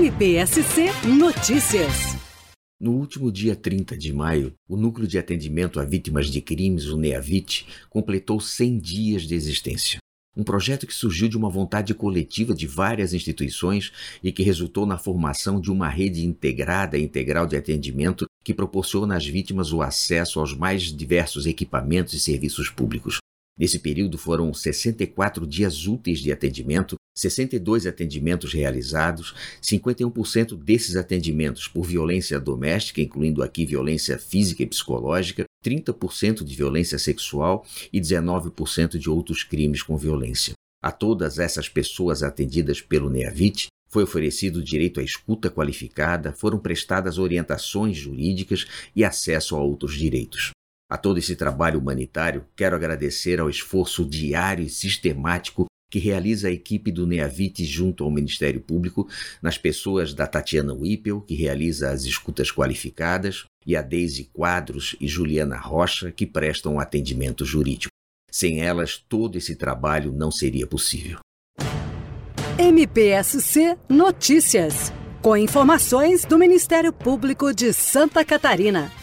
NPSC Notícias. No último dia 30 de maio, o Núcleo de Atendimento a Vítimas de Crimes, o NEAVIT, completou 100 dias de existência. Um projeto que surgiu de uma vontade coletiva de várias instituições e que resultou na formação de uma rede integrada e integral de atendimento que proporciona às vítimas o acesso aos mais diversos equipamentos e serviços públicos. Nesse período foram 64 dias úteis de atendimento, 62 atendimentos realizados, 51% desses atendimentos por violência doméstica, incluindo aqui violência física e psicológica, 30% de violência sexual e 19% de outros crimes com violência. A todas essas pessoas atendidas pelo NEAVIT foi oferecido direito à escuta qualificada, foram prestadas orientações jurídicas e acesso a outros direitos. A todo esse trabalho humanitário, quero agradecer ao esforço diário e sistemático que realiza a equipe do NEAVIT junto ao Ministério Público, nas pessoas da Tatiana Whippel, que realiza as escutas qualificadas, e a Deise Quadros e Juliana Rocha, que prestam atendimento jurídico. Sem elas, todo esse trabalho não seria possível. MPSC Notícias, com informações do Ministério Público de Santa Catarina.